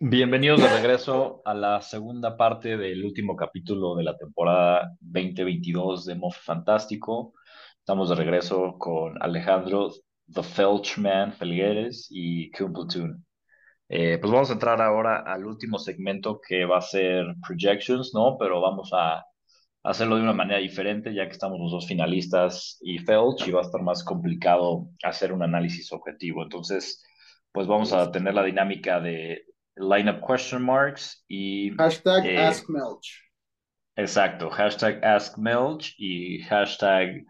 Bienvenidos de regreso a la segunda parte del último capítulo de la temporada 2022 de Moff Fantástico. Estamos de regreso con Alejandro, The Felchman Felgueres y Kuhn Platoon. Eh, pues vamos a entrar ahora al último segmento que va a ser projections, ¿no? Pero vamos a hacerlo de una manera diferente ya que estamos los dos finalistas y Felch y va a estar más complicado hacer un análisis objetivo. Entonces, pues vamos a tener la dinámica de lineup question marks y... Hashtag eh, AskMelch. Exacto, hashtag AskMelch y hashtag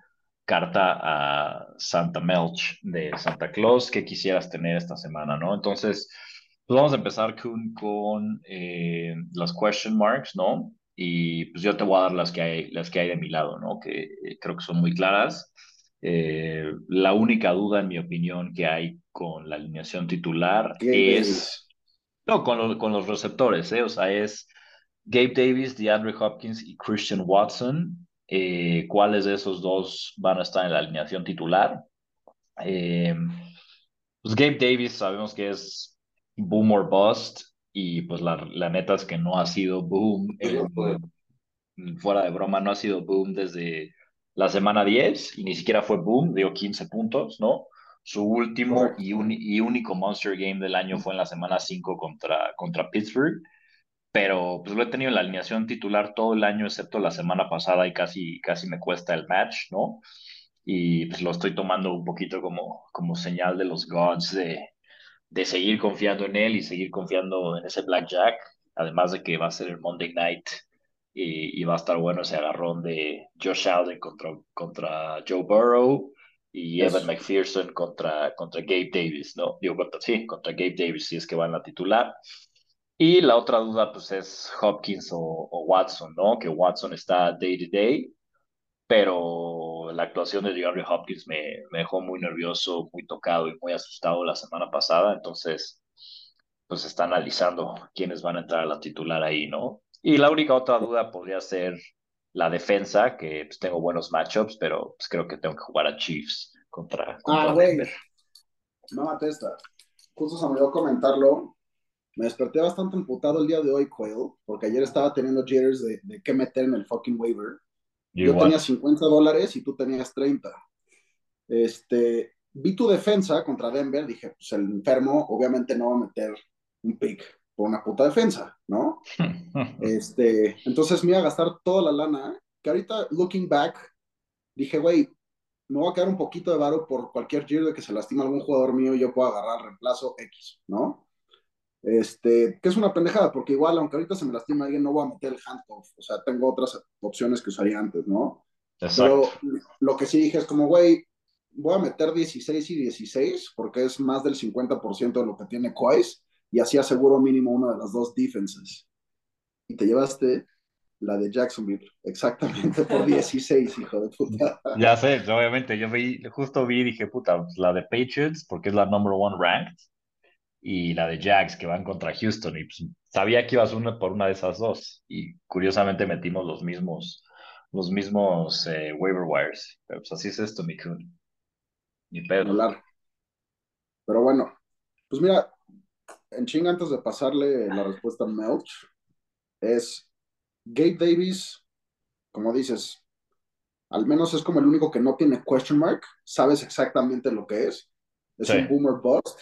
carta a Santa Melch de Santa Claus que quisieras tener esta semana, ¿no? Entonces, pues vamos a empezar con, con eh, las question marks, ¿no? Y pues yo te voy a dar las que hay, las que hay de mi lado, ¿no? Que eh, creo que son muy claras. la única duda, en mi opinión, que hay con la alineación titular es... No, con, con los receptores, ¿eh? O sea, es Gabe Davis, DeAndre Hopkins y Christian Watson. Eh, ¿Cuáles de esos dos van a estar en la alineación titular? Eh, pues Gabe Davis sabemos que es boom or bust y pues la, la neta es que no ha sido boom. fuera de broma, no ha sido boom desde la semana 10 y ni siquiera fue boom, dio 15 puntos, ¿no? Su último y, y, único Monster Game del año fue en la semana 5 contra, contra Pittsburgh, pero pues lo he tenido en la alineación titular todo el año, excepto la semana pasada y casi, casi me cuesta el match, ¿no? Y pues lo estoy tomando un poquito como, como señal de los gods de, de seguir confiando en él y seguir confiando en ese Blackjack, además de que va a ser el Monday Night y, y va a estar bueno ese agarrón de Josh Allen contra, contra Joe Burrow y Evan McPherson contra, contra Gabe Davis, ¿no? Digo, sí, contra Gabe Davis, si es que va en la titular. Y la otra duda, pues, es Hopkins o, Watson, ¿no? Que Watson está day to day, pero la actuación de DeAndre Hopkins me, me dejó muy nervioso, muy tocado y muy asustado la semana pasada, entonces, pues, está analizando quiénes van a entrar a la titular ahí, ¿no? Y la única otra duda podría ser la defensa, que pues, tengo buenos matchups, pero pues, creo que tengo que jugar a Chiefs contra, contra ah, güey. No mate esta. Justo se me olvidó comentarlo. Me desperté bastante emputado el día de hoy, Quail, porque ayer estaba teniendo jitters de, de qué meter en el fucking waiver. Yo tenía 50 dólares y tú tenías 30. Este, vi tu defensa contra Denver, dije, pues el enfermo obviamente no va a meter un pick por una puta defensa, ¿no? este, entonces me iba a gastar toda la lana, que ahorita, looking back, dije, güey, me voy a quedar un poquito de varo por cualquier giro de que se lastima algún jugador mío y yo puedo agarrar reemplazo X, ¿no? Este, que es una pendejada, porque igual, aunque ahorita se me lastima alguien, no voy a meter el handcuff, o sea, tengo otras opciones que usaría antes, ¿no? Pero lo que sí dije es como, güey, voy a meter 16 y 16, porque es más del 50% de lo que tiene Cois, y así aseguro mínimo una de las dos defenses. Y te llevaste la de Jacksonville, exactamente por 16, hijo de puta. Ya sé, obviamente, yo vi, justo vi y dije, puta, pues, la de Patriots, porque es la number one ranked, y la de Jags, que van contra Houston, y pues, sabía que ibas una por una de esas dos, y curiosamente metimos los mismos, los mismos eh, waiver wires, pero pues así es esto, mi kun. Mi pedo. Pero bueno, pues mira, en ching antes de pasarle la respuesta a Melch, es Gabe Davis, como dices, al menos es como el único que no tiene question mark, sabes exactamente lo que es, es un boomer bust,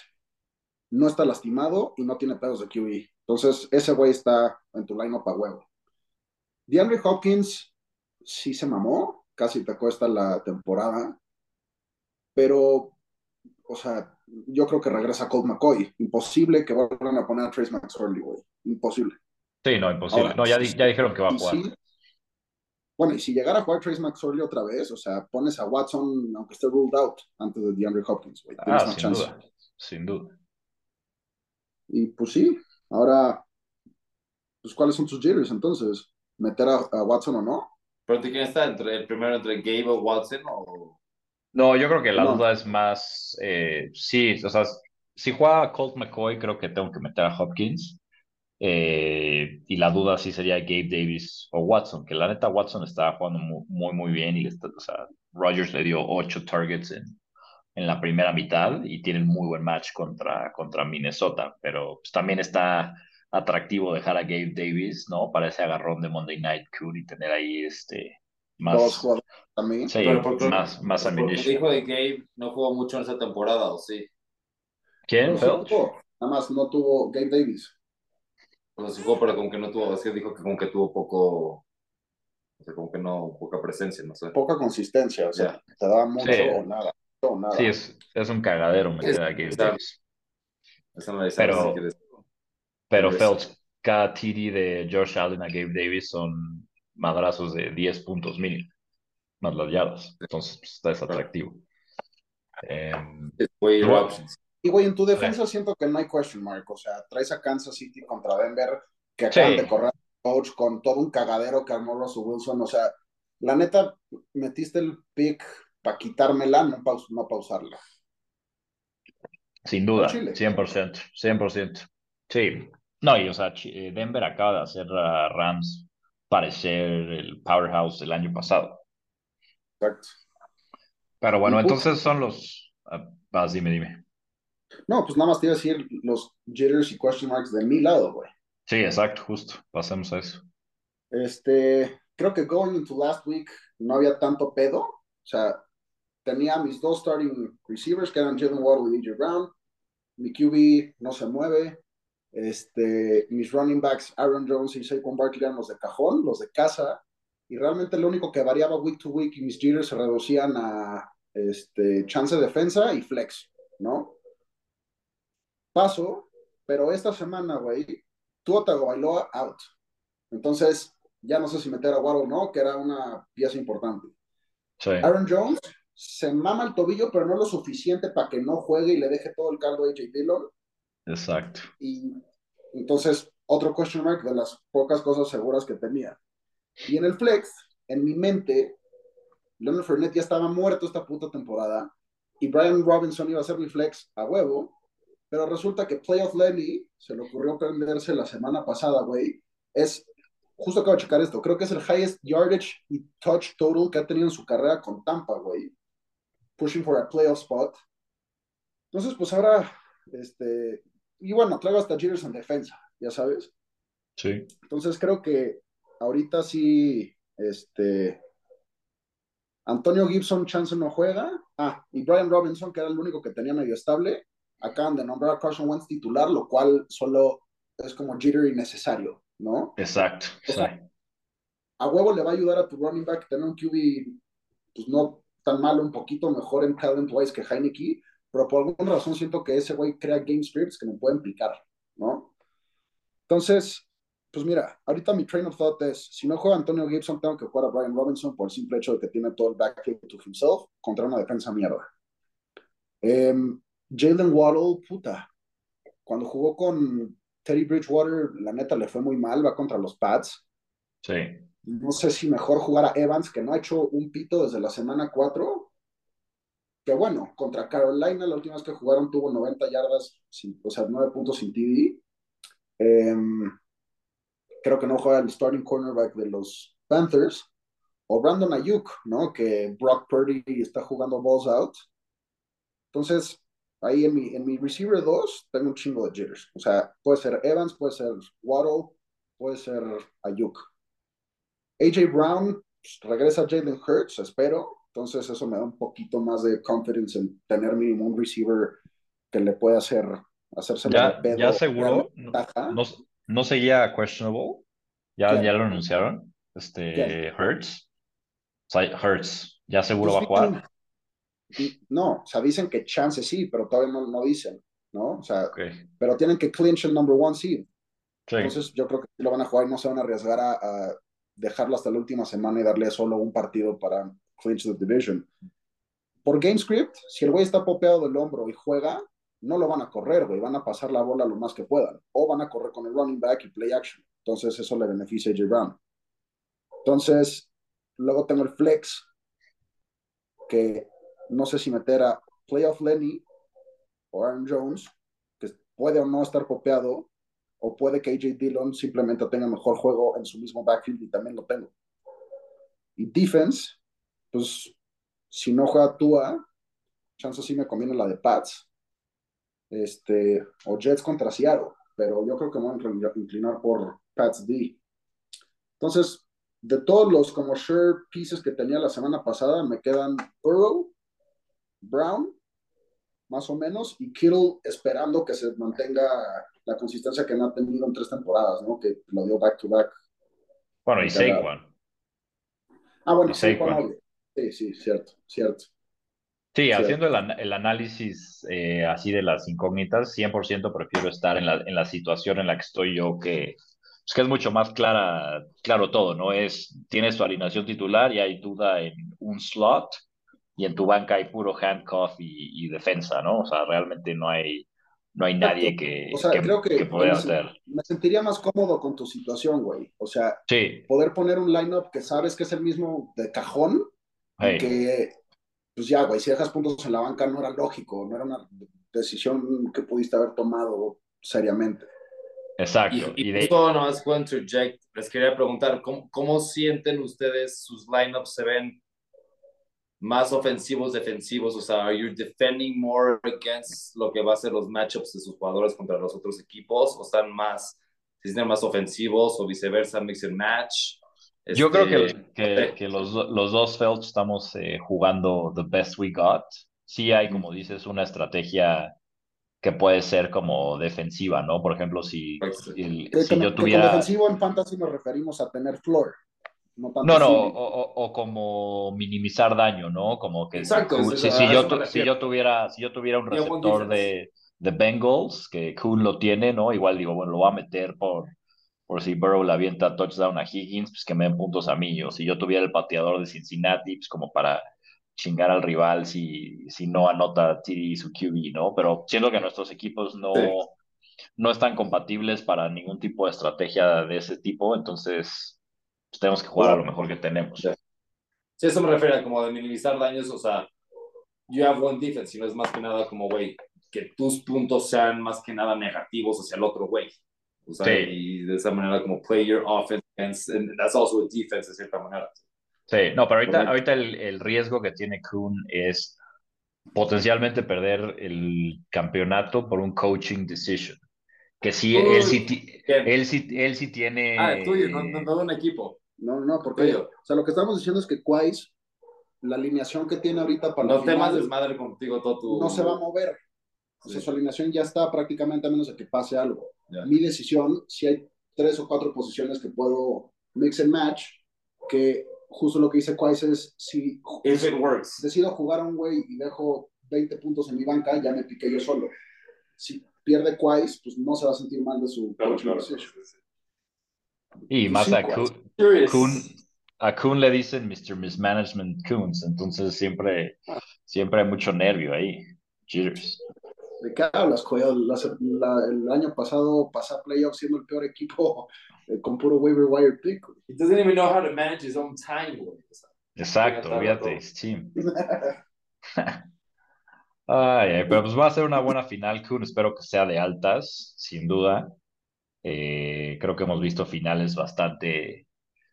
no está lastimado y no tiene pedos de QE. Entonces, ese güey está en tu line-up a huevo. DeAndre Hopkins sí se mamó, casi te cuesta la temporada, pero, o sea, yo creo que regresa Colt McCoy. Imposible que vuelvan a poner a Trace McSorley, güey. Imposible. Sí, no, imposible. no, ya, ya, dijeron que va a jugar. bueno, y si llegara a jugar Trace McSorley otra vez, o sea, pones a Watson, aunque esté ruled out, antes de DeAndre Hopkins, güey. Ah, sin chance. duda. Sin duda. Y pues sí, ahora, pues ¿cuáles son tus jitters entonces? ¿Meter a, Watson o no? ¿Pero te quién está entre el primero entre Gabe o Watson o no, yo creo que la duda es más, eh, sí, o sea, si juega Colt McCoy, creo que tengo que meter a Hopkins. Eh, y la duda sí sería Gabe Davis o Watson, que la neta Watson está jugando muy, muy, bien y está, o sea, Rogers le dio ocho targets en, en la primera mitad y tiene un muy buen match contra, contra Minnesota, pero pues, también está atractivo dejar a Gabe Davis, ¿no? Para ese agarrón de Monday Night Cool y tener ahí este más. También. Sí, más, más ammunition. De Gabe no jugó mucho en esa temporada, ¿o sí? ¿Quién? No, Nada más no tuvo Gabe Davis. Pues sí jugó, pero como que no tuvo, es que dijo que como que tuvo poco, o sea, como que no, poca presencia, no sé. Poca consistencia, o sea, te da mucho o nada. O nada. Sí, es, es un cagadero meter a Gabe Davis. pero, pero Phelps, cada TD de George Allen a Gabe Davis son madrazos de 10 puntos mínimo, más las yardas. Entonces, pues, está desatractivo. Eh, y, güey, en tu defensa siento que no hay question mark. O sea, traes a Kansas City contra Denver, que acaban de correr coach con todo un cagadero que armó Russell Wilson. O sea, la neta, metiste el pick para quitármela, no, paus no pausarla. Sin duda, 100%, 100%. Sí, no, y o sea, eh, Denver acaba de hacer a Rams parecer el powerhouse del año pasado. Exacto. Pero bueno, entonces son los... Ah, vas, dime, dime. No, pues nada más te iba a decir los jitters y question marks de mi lado, güey. Sí, exacto, justo. Pasemos a eso. Este, creo que going into last week no había tanto pedo. O sea, tenía mis dos starting receivers que eran Jalen Waddle y DJ Brown. Mi QB no se mueve. Este, mis running backs, Aaron Jones y Saquon Barkley eran los de cajón, los de casa, y realmente lo único que variaba week to week y mis jitters se reducían a este, chance de defensa y flex, ¿no? Paso, pero esta semana, güey, Tua Tagovailoa out. Entonces, ya no sé si meter a Waddle o no, que era una pieza importante. Aaron Jones se mama el tobillo, pero no lo suficiente para que no juegue y le deje todo el caldo a AJ Dillon. Exacto. Y entonces, otro question mark de las pocas cosas seguras que tenía. Y en el flex, en mi mente, Leonard Fournette ya estaba muerto esta puta temporada y Brian Robinson iba a ser mi flex a huevo, pero resulta que Playoff Lenny se le ocurrió prenderse la semana pasada, güey. Es, justo acabo de checar esto, creo que es el highest yardage y touch total que ha tenido en su carrera con Tampa, güey. Pushing for a playoff spot. Entonces, pues ahora, este, y bueno, traigo hasta Jitters en defensa, ya sabes. Sí. Entonces creo que ahorita sí, este, Antonio Gibson, chance no juega. Ah, y Brian Robinson, que era el único que tenía medio estable, acaban de nombrar a Carson Wentz titular, lo cual solo es como jitter innecesario, ¿no? Exacto. A huevo le va a ayudar a tu running back tener un QB, pues no tan malo, un poquito mejor en talent wise que Heineke, pero por alguna razón siento que ese güey crea game scripts que me pueden picar, ¿no? Entonces, pues mira, ahorita mi train of thought es, si no juega Antonio Gibson, tengo que jugar a Brian Robinson por el simple hecho de que tiene todo el backfield to himself contra una defensa mierda. Em, Jalen Waddle, puta, cuando jugó con Teddy Bridgewater, la neta le fue muy mal, va contra los Pats. Sí. No sé si mejor jugar a Evans, que no ha hecho un pito desde la semana 4, que bueno, contra Carolina la última vez que jugaron tuvo 90 yardas, o sea, 9 puntos sin TD. Em, creo que no juega el starting cornerback de los Panthers. O Brandon Ayuk, ¿no? Que Brock Purdy está jugando balls out. Entonces, ahí en mi, en mi receiver 2 tengo un chingo de jitters. O sea, puede ser Evans, puede ser Waddle, puede ser Ayuk. AJ Brown, pues, regresa Jalen Hurts, espero. Entonces eso me da un poquito más de confidence en tener mínimo un receiver que le pueda hacer hacerse ya, pedo, ya seguro no, no, seguía questionable ya, ya lo anunciaron este Hurts Hurts ya seguro va a jugar. no o sea dicen que chance sí pero todavía no, no dicen no o sea pero tienen que clinch el number one seed. Entonces yo creo que lo van a jugar y no se van a arriesgar a, a dejarlo hasta la última semana y darle solo un partido para clinch the division. Por game script, si el güey está popeado del hombro y juega, no lo van a correr, güey, van a pasar la bola lo más que puedan. O van a correr con el running back y play action. Entonces eso le beneficia a J. Brown. Entonces, luego tengo el flex, que no sé si meter a playoff Lenny o Aaron Jones, que puede o no estar popeado, o puede que AJ Dillon simplemente tenga mejor juego en su mismo backfield y también lo tengo. Y defense, pues si no juega Tua, chance sí me conviene la de Pats, este, o Jets contra Seattle, pero yo creo que me voy a inclinar por Pats D. Entonces, de todos los como share pieces que tenía la semana pasada, me quedan Burrow, Brown, más o menos, y Kittle esperando que se mantenga la consistencia que no ha tenido en tres temporadas, ¿no? Que lo dio back to back. Bueno, y Saquon. Ah, bueno, Saquon. Sí, sí, cierto, cierto. Sí, haciendo el, análisis eh, así de las incógnitas, 100% prefiero estar en la, en la situación en la que estoy yo, que, pues, que es mucho más clara, claro todo, ¿no? Es, tienes tu alineación titular y hay duda en un slot, y en tu banca hay puro handcuff y, defensa, ¿no? O sea, realmente no hay, no hay nadie que, o sea, creo que, pueda hacer. Me sentiría más cómodo con tu situación, güey. O sea, poder poner un lineup que sabes que es el mismo de cajón y que ya, güey, si dejas puntos en la banca no era lógico, no era una decisión que pudiste haber tomado seriamente. Exacto. Y, y, de... todo nomás puedo interject. Les quería preguntar, ¿cómo, ¿cómo sienten ustedes sus lineups se ven más ofensivos, defensivos? O sea, ¿are you defending more against lo que va a ser los matchups de sus jugadores contra los otros equipos? ¿O están más, si están más ofensivos o viceversa, mix and match? Yo creo que, este, que, los, los, dos Felch estamos eh, jugando the best we got. Sí hay, como dices, una estrategia que puede ser como defensiva, ¿no? Por ejemplo, si, si, yo tuviera... defensivo en fantasy nos referimos a tener floor. No, no, no o, o, como minimizar daño, ¿no? Como que Exacto, si, si, yo, si, yo, tuviera, si yo tuviera un receptor de, de Bengals, que Kuhn lo tiene, ¿no? Igual digo, bueno, lo va a meter por por si Burrow le avienta touchdown a Higgins, pues que me den puntos a mí, o si yo tuviera el pateador de Cincinnati, pues como para chingar al rival si, si no anota TD su QB, ¿no? Pero siento que nuestros equipos no, no están compatibles para ningún tipo de estrategia de ese tipo, entonces pues, tenemos que jugar a lo mejor que tenemos. Sí, eso me refiere a como de minimizar daños, o sea, you have one defense, sino es más que nada como, güey, que tus puntos sean más que nada negativos hacia el otro güey. O sea, y de esa manera como play your offense, and that's also a defense de cierta manera. Sí, no, pero ahorita, ahorita el, el riesgo que tiene Kuhn es potencialmente perder el campeonato por un coaching decision. Que sí, él, sí, él, sí, él sí tiene... Ah, tuyo, no, no, no de un equipo. No, no, porque, o sea, lo que estamos diciendo es que Quais, la alineación que tiene ahorita para No temas desmadre contigo todo tu... No se va a mover. O sea, su alineación ya está prácticamente a menos de que pase algo mi decisión, si hay tres o cuatro posiciones que puedo mix and match, que justo lo que dice Quais es, si decido jugar a un güey y dejo 20 puntos en mi banca, ya me piqué yo solo. Si pierde Quais, pues no se va a sentir mal de su claro, Y más a Kuhn, a Kuhn le dicen Mr. Mismanagement Kuhns, entonces siempre, siempre hay mucho nervio ahí. Cheers. ¿De qué hablas, el año pasado pasé a playoffs siendo el peor equipo eh, con puro waiver wire pick. He doesn't even know how to manage his own time, Exacto, fíjate, team. ay, pero pues va a ser una buena final, Kun. Espero que sea de altas, sin duda. Eh, creo que hemos visto finales bastante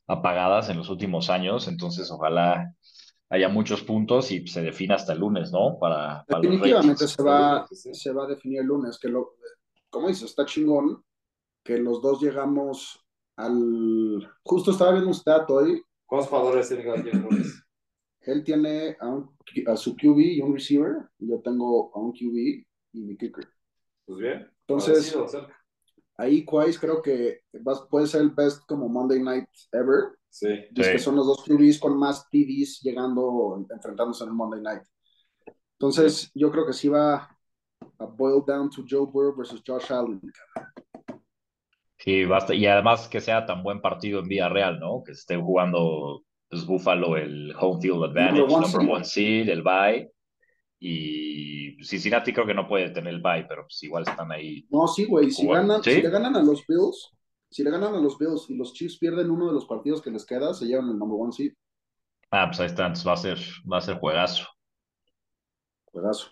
apagadas en los últimos años, entonces ojalá haya muchos puntos y se defina hasta el lunes, ¿no? Para, Definitivamente se va, se va a definir el lunes, que lo, como dices, está chingón que los dos llegamos al... Justo estaba viendo un stat hoy. ¿Cuántos jugadores tiene cada quien lunes? Él tiene a, su QB y un receiver, y yo tengo a un QB y mi kicker. Pues bien. Entonces, ahí Quais creo que puede ser el best como Monday Night ever Sí. que son los dos QBs con más TDs llegando, enfrentándose en el Monday Night. Entonces, yo creo que sí va a boil down to Joe Burrow versus Josh Allen. Sí, basta. Y además que sea tan buen partido en vía real, ¿no? Que esté jugando pues, Buffalo el home field advantage, number one, seed, el bye. Y Cincinnati creo que no puede tener el bye, pero pues igual están ahí. No, sí, güey. Si, ganan, si le ganan a los Bills, si le ganan a los Bills y los Chiefs pierden uno de los partidos que les queda, se llevan el number one seed. Ah, pues ahí está, va a ser, va a ser juegazo. Juegazo.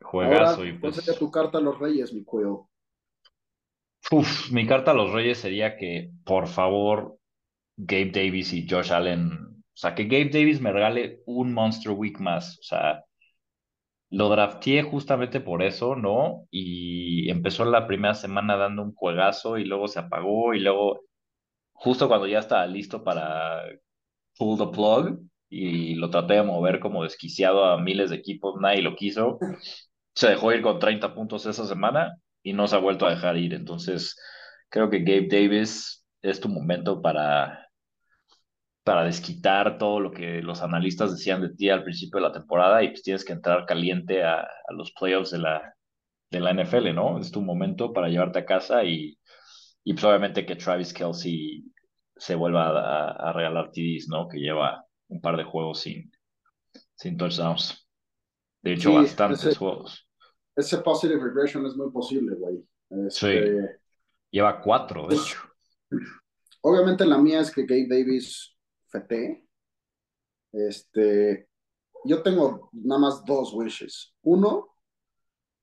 Juegazo y pues. ¿Cuál tu carta a los Reyes, mi cuello? Uf, mi carta a los Reyes sería que, por favor, Gabe Davis y Josh Allen, o sea, que Gabe Davis me regale un Monster Week más, o sea, lo drafteé justamente por eso, ¿no? Y empezó la primera semana dando un juegazo y luego se apagó y luego, justo cuando ya estaba listo para pull the plug y lo traté de mover como desquiciado a miles de equipos, nadie lo quiso. Se dejó ir con 30 puntos esa semana y no se ha vuelto a dejar ir. Entonces, creo que Gabe Davis es tu momento para para desquitar todo lo que los analistas decían de ti al principio de la temporada y pues tienes que entrar caliente a, los playoffs de la, de la NFL, ¿no? Es tu momento para llevarte a casa y, y pues obviamente que Travis Kelsey se vuelva a, regalar TDs, ¿no? Que lleva un par de juegos sin, sin touchdowns. De hecho, bastantes juegos. Ese positive regression es muy posible, güey. Sí. Este, lleva cuatro, de hecho. Obviamente la mía es que Gabe Davis FT. Este, yo tengo nada más dos wishes. Uno,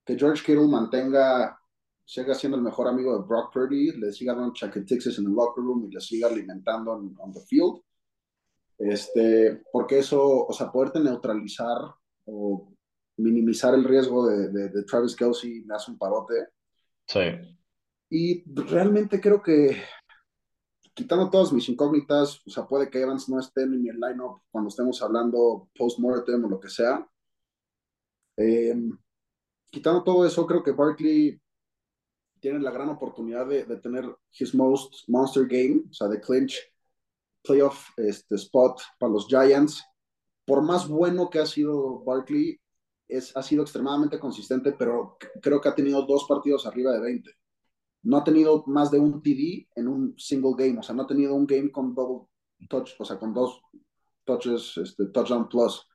que George Kittle mantenga, siga siendo el mejor amigo de Brock Purdy, le siga dando chaquetixes en el locker room y le siga alimentando en on the field. Este, porque eso, o sea, poderte neutralizar o minimizar el riesgo de, de, de Travis Kelsey me hace un parote. Sí. Y realmente creo que quitando todas mis incógnitas, o sea, puede que Evans no esté en el lineup cuando estemos hablando post-mortem o lo que sea. Em, quitando todo eso, creo que Barkley tiene la gran oportunidad de, tener his most monster game, o sea, de clinch playoff este, spot para los Giants. Por más bueno que ha sido Barkley, es, ha sido extremadamente consistente, pero creo que ha tenido dos partidos arriba de 20 no ha tenido más de un TD en un single game, o sea, no ha tenido un game con double touch, o sea, con dos touches, este, touchdown plus,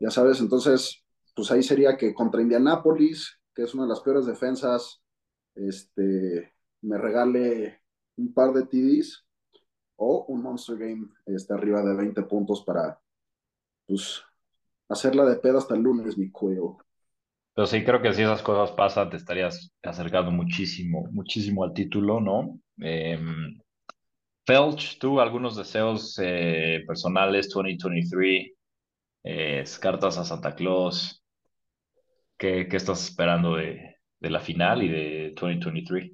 ya sabes, entonces, pues ahí sería que contra Indianapolis, que es una de las peores defensas, este, me regale un par de TDs o un monster game este, arriba de 20 puntos para, pues, hacerla de pedo hasta el lunes, mi cuello. Pero sí, creo que si esas cosas pasan, te estarías acercando muchísimo, muchísimo al título, ¿no? Eh, Felch, tú algunos deseos eh, personales 2023, eh, cartas a Santa Claus, ¿qué, qué estás esperando de, de, la final y de 2023?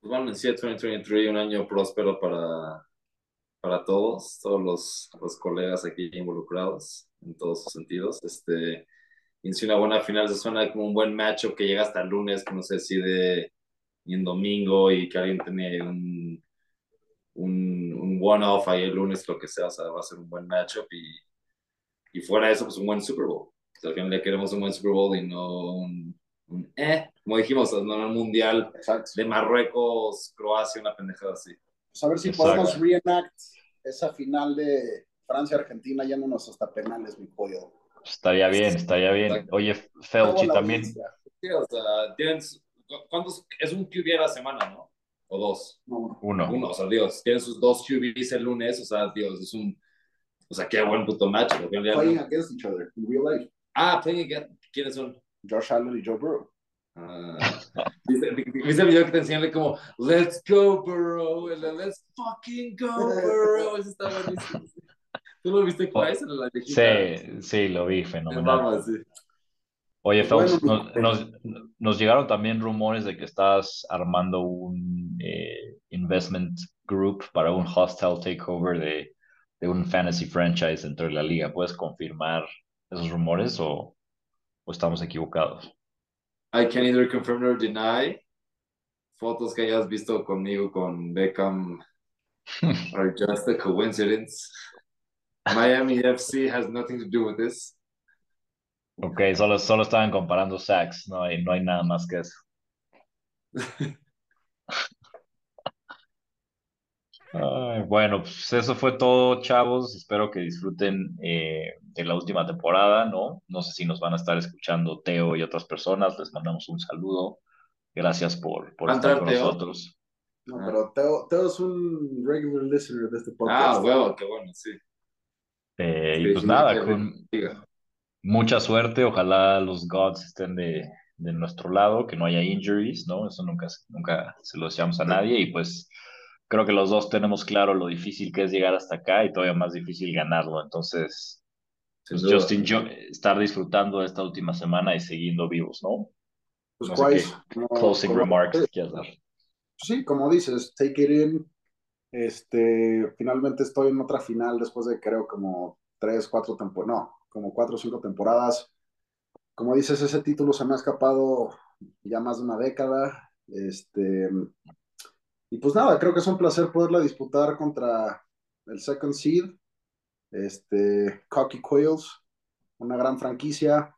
Pues bueno, en sí, 2023, un año próspero para, para todos, todos los, los colegas aquí involucrados en todos sus sentidos. Este, y una buena final se suena como un buen matchup que llega hasta el lunes, que no se decide ni en domingo y que alguien tiene un, un, un one-off ahí el lunes, lo que sea, o sea, va a ser un buen matchup y, y fuera de eso, pues un buen Super Bowl. al final le queremos un buen Super Bowl y no un, un eh, como dijimos, no un mundial de Marruecos, Croacia, una pendejada así. Pues a ver si podemos reenact esa final de Francia-Argentina yéndonos hasta penales, mi pollo. Estaría bien, estaría bien. Oye, Felchi también. Sí, o sea, tienes, ¿cuántos? Es un QB a la semana, ¿no? O dos. Uno. Uno, o sea, Dios, tienen sus dos QBs el lunes, o sea, Dios, es un. O sea, qué buen puto match. Playing against each other, in real life. Ah, playing against. ¿Quiénes son? Josh Allen y Joe Burrow. Ah, ¿viste, ¿Viste el video que te enseñan como Let's go, Burrow? Let's fucking go, Burrow. Eso está buenísimo. ¿Tú lo viste Price en la Sí, sí, lo vi, fenomenal. Oye, Phelps, nos, nos, llegaron también rumores de que estás armando un eh, investment group para un hostile takeover de, de, un fantasy franchise dentro de la liga. ¿Puedes confirmar esos rumores o, o estamos equivocados? I can either confirm or deny. Fotos que hayas visto conmigo con Beckham are just a coincidence. Miami FC has nothing to do with this. Ok, solo, solo estaban comparando sacks, no hay, no hay nada más que eso. bueno, pues eso fue todo, chavos. Espero que disfruten eh, de la última temporada, ¿no? No sé si nos van a estar escuchando Teo y otras personas. Les mandamos un saludo. Gracias por, por estar con nosotros. No, pero Teo, Teo, es un regular listener de este podcast. Ah, bueno, qué bueno, sí. Eh, y pues nada, con mucha suerte, ojalá los gods estén de, de, nuestro lado, que no haya injuries, ¿no? Eso nunca, nunca se lo deseamos a nadie y pues creo que los dos tenemos claro lo difícil que es llegar hasta acá y todavía más difícil ganarlo, entonces pues, Justin, estar disfrutando esta última semana y siguiendo vivos, ¿no? Pues closing remarks dar. Sí, como dices, take it in. Este, finalmente estoy en otra final después de creo como tres, cuatro temporadas, no, como cuatro o cinco temporadas. Como dices, ese título se me ha escapado ya más de una década. Este, y pues nada, creo que es un placer poderla disputar contra el second seed, este, Cocky Coils, una gran franquicia.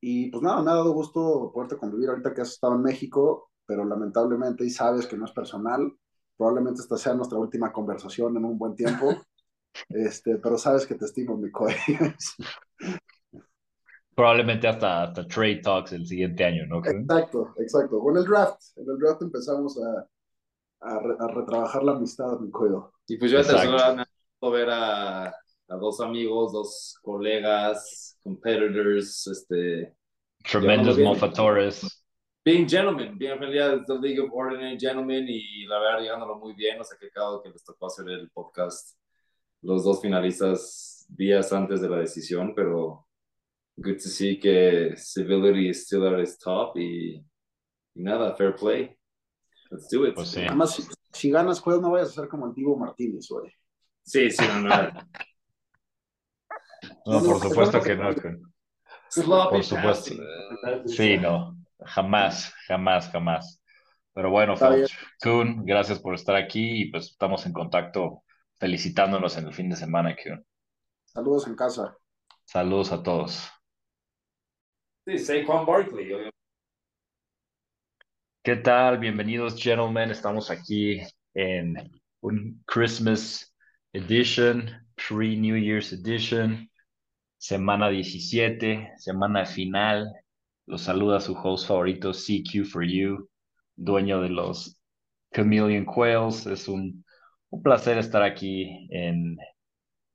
Y pues nada, me ha dado gusto poderte convivir ahorita que has estado en México, pero lamentablemente, y sabes que no es personal, probablemente esta sea nuestra última conversación en un buen tiempo. Este, pero sabes que te estimo, mi Probablemente hasta, hasta trade talks el siguiente año, ¿no? Exacto, exacto. Bueno, el draft. En el draft empezamos a, a, retrabajar la amistad, mi cuello. Y pues yo esta semana ver a, a, dos amigos, dos colegas, competitors, este... Tremendous mofatores. Being gentlemen, bien en realidad es the League of Ordinary Gentlemen y la verdad llegándolo muy bien, o sea que cada que les tocó hacer el podcast los dos finalistas días antes de la decisión, pero good to see que civility is still at its top y, y nada, fair play. Let's do it. Pues Además, si, ganas, pues no vayas a ser como Antiguo Martínez, güey. Sí, sí, no, no. no, por supuesto que no. Por supuesto. Sí, no. Jamás, jamás, jamás. Pero bueno, Kun, gracias por estar aquí y pues estamos en contacto felicitándonos en el fin de semana, Kun. Saludos en casa. Saludos a todos. Sí, Saquon Barkley. ¿Qué tal? Bienvenidos, gentlemen. Estamos aquí en un Christmas Edition, pre-New Year's Edition, semana 17, semana final. Los saluda su host favorito, CQ for You, dueño de los Chameleon Quails. Es un, un placer estar aquí en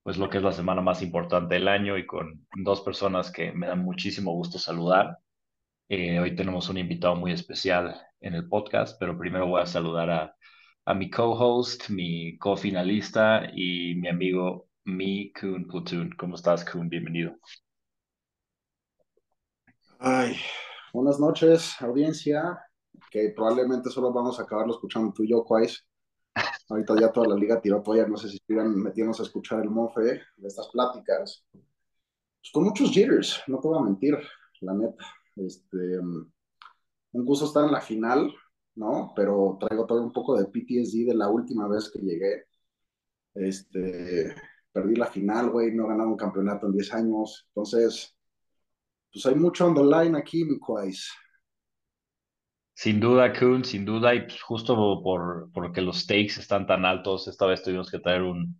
pues lo que es la semana más importante del año y con dos personas que me dan muchísimo gusto saludar. Eh, hoy tenemos un invitado muy especial en el podcast, pero primero voy a saludar a, a mi co-host, mi co-finalista y mi amigo Mi Kuhn Platoon. ¿Cómo estás, Kuhn? Bienvenido. Ay, buenas noches, audiencia, que probablemente solo vamos a acabarlo escuchando tú y yo, Quais. Ahorita ya toda la liga tiró toalla, no sé si estuvieran metiéndose a escuchar el mofe de estas pláticas. Pues con muchos jitters, no te voy a mentir, la neta. Este, mm, un gusto estar en la final, ¿no? Pero traigo todavía un poco de PTSD de la última vez que llegué. Este, perdí la final, güey, no he ganado un campeonato en 10 años. Entonces, pues hay mucho on the line aquí, mi quais. Sin duda, Kuhn, sin duda, y pues justo por porque los stakes están tan altos, esta vez tuvimos que traer un,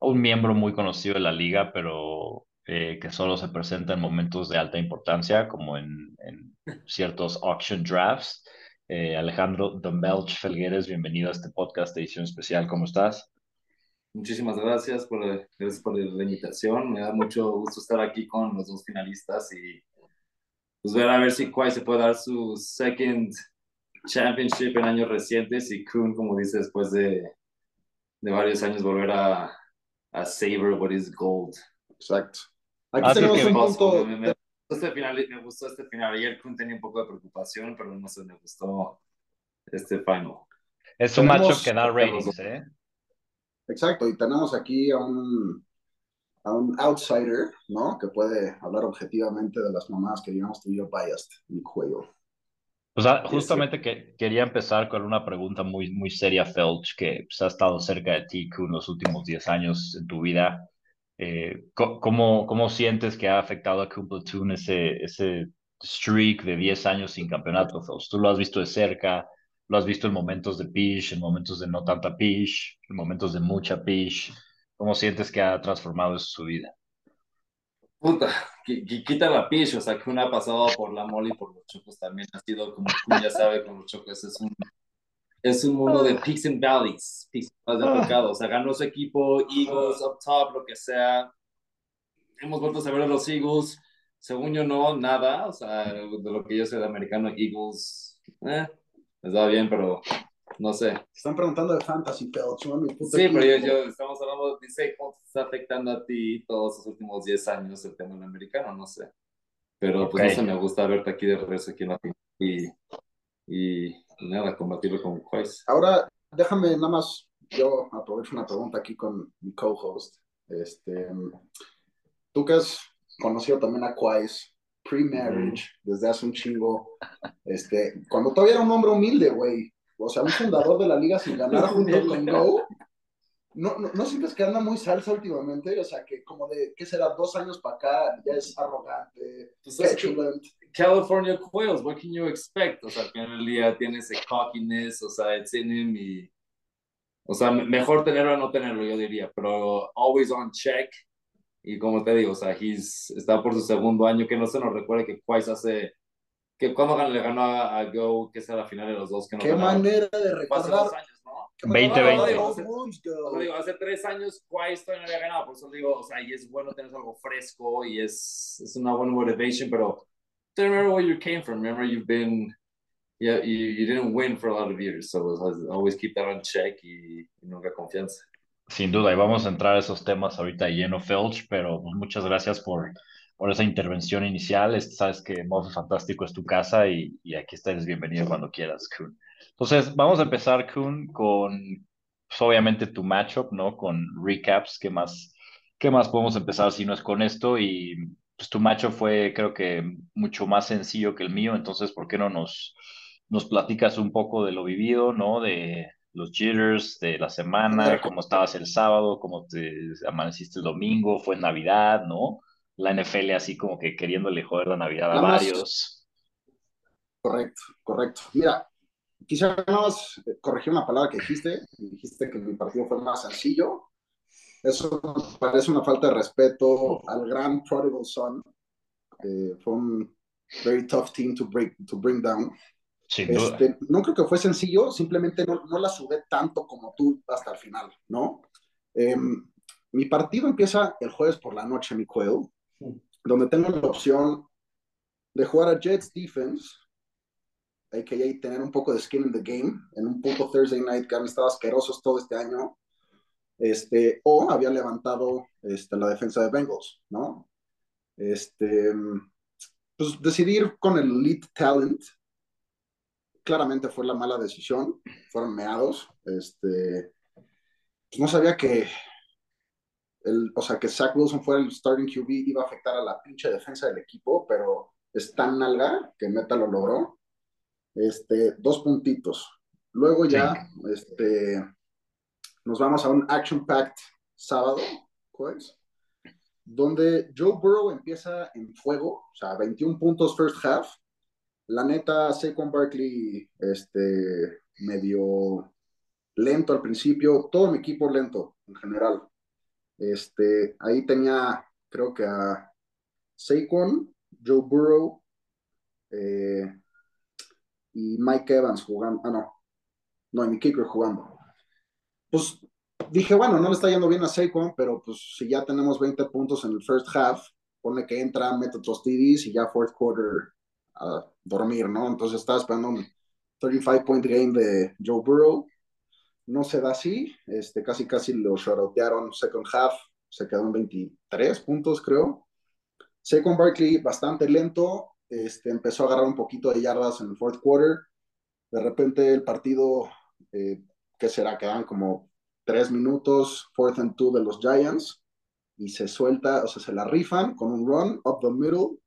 un miembro muy conocido de la liga, pero eh, que solo se presenta en momentos de alta importancia, como en, ciertos auction drafts. Eh, Alejandro Dombelch Felgueres, bienvenido a este podcast edición especial. ¿Cómo estás? Muchísimas gracias por, gracias por la invitación. Me da mucho gusto estar aquí con los dos finalistas y pues ver a ver si Kwai se puede dar su second championship en años recientes y Kuhn, como dice, después de, de varios años volver a, a savor what is gold. Exacto. Aquí tenemos un punto. Me, gustó este final, me gustó este final. Ayer Kun tenía un poco de preocupación, pero no sé, me gustó este final. Es un macho que da ratings, ¿eh? Exacto, y tenemos aquí a un, a un outsider, ¿no? Que puede hablar objetivamente de las mamás que digamos tú y yo biased el juego. Pues justamente que quería empezar con una pregunta muy, muy seria, Felch, que pues, ha estado cerca de ti en los últimos 10 años en tu vida. Eh, ¿cómo, ¿Cómo sientes que ha afectado a Platoon ese, ese streak de 10 años sin campeonato? Tú lo has visto de cerca, lo has visto en momentos de pitch, en momentos de no tanta pitch, en momentos de mucha pitch. ¿Cómo sientes que ha transformado eso su vida? Puta, quita la pitch, o sea, que uno ha pasado por la mole y por los chocos también ha sido, como ya sabe, con los chocos es un es un mundo de peaks and valleys, peaks and valleys de pecado. O sea, ganó su equipo, Eagles, up top, lo que sea. Hemos vuelto a saber de los Eagles. Según yo, no, nada. O sea, de lo que yo sé de americano, Eagles, eh, les va bien, pero no sé. Están preguntando de Fantasy Felch, Sí, pero yo, yo, estamos hablando, dice, ¿cómo te está afectando a ti todos los últimos 10 años el tema americano? No sé. Pero pues no sé, me gusta verte aquí de regreso aquí en la y, y, nada, combatirlo con Quais. Ahora, déjame nada más, yo aprovecho una pregunta aquí con mi co-host. Este, tú que has conocido también a Quais, pre-marriage, desde hace un chingo, este, cuando todavía era un hombre humilde, güey, o sea, un fundador de la liga sin ganar junto con Go, no, no, no sientes que anda muy salsa últimamente, o sea, que como de, ¿qué será? Dos años para acá, ya es arrogante, pues petulant. California Quails, what can you expect? O sea, que en realidad tiene ese cockiness, o sea, it's in him y... O sea, mejor tenerlo a no tenerlo, yo diría, pero always on check. Y como te digo, o sea, he's, está por su segundo año, que no se nos recuerde que Quais hace que cuando le ganó a, Go, que es la final de los dos. Que no Qué manera de recordar. Hace años, ¿no? 2020. Hace, hace, tres años, Quais todavía no había ganado, por eso digo, o sea, y es bueno tener algo fresco y es, es una buena motivation, pero remember where you came from. Remember you've been, yeah, you, you didn't win for a lot of years, so always keep that on check y, y nunca confianza. Sin duda, y vamos a entrar a esos temas ahorita lleno, Felch, pero pues, muchas gracias por por esa intervención inicial. Sabes que Modo Fantástico es tu casa y, y aquí estás bienvenido cuando quieras, Kun. Entonces, vamos a empezar, Kun, con pues, obviamente tu matchup, ¿no? Con recaps. ¿Qué más, ¿Qué más podemos empezar si no es con esto? Y pues tu matchup fue, creo que, mucho más sencillo que el mío. Entonces, ¿por qué no nos, nos platicas un poco de lo vivido, ¿no? De los jitters de la semana, cómo estabas el sábado, cómo te amaneciste el domingo, fue Navidad, ¿no? la NFL así como que queriéndole joder la Navidad a varios. Correcto, correcto. Mira, quisiera más corregir una palabra que dijiste. Dijiste que mi partido fue más sencillo. Eso parece una falta de respeto al gran Prodigal Son. fue un very tough team to, break, to bring down. Este, no creo que fue sencillo, simplemente no, no, la sudé tanto como tú hasta el final, ¿no? Em, mi partido empieza el jueves por la noche, mi juego donde tengo la opción de jugar a Jets Defense, a.k.a. tener un poco de skin in the game, en un punto Thursday night que han estado asquerosos todo este año, este, o había levantado este, la defensa de Bengals, ¿no? Este, pues decidir con el elite talent, claramente fue la mala decisión, fueron meados, este, pues no sabía que el, o sea, que Zach Wilson fuera el starting QB iba a afectar a la pinche defensa del equipo, pero es tan nalga que Meta lo logró. Este, dos puntitos. Luego ya, este, nos vamos a un action-packed sábado, pues, donde Joe Burrow empieza en fuego, o sea, 21 puntos first half. La neta, Saquon Barkley, este, medio lento al principio, todo mi equipo lento en general. Este, ahí tenía, creo que a Saquon, Joe Burrow eh, y Mike Evans jugando. Ah, no. No, y mi kicker jugando. Pues dije, bueno, no le está yendo bien a Saquon, pero pues si ya tenemos 20 puntos en el first half, pone que entra, mete otros TDs y ya fourth quarter a dormir, ¿no? Entonces estaba esperando un 35 point game de Joe Burrow no se da así, este, casi casi lo shortearon second half, se quedó en 23 puntos creo. Second Barkley bastante lento, este, empezó a agarrar un poquito de yardas en el fourth quarter, de repente el partido, eh, ¿qué será? Quedan como tres minutos, fourth and two de los Giants, y se suelta, o sea, se la rifan con un run up the middle,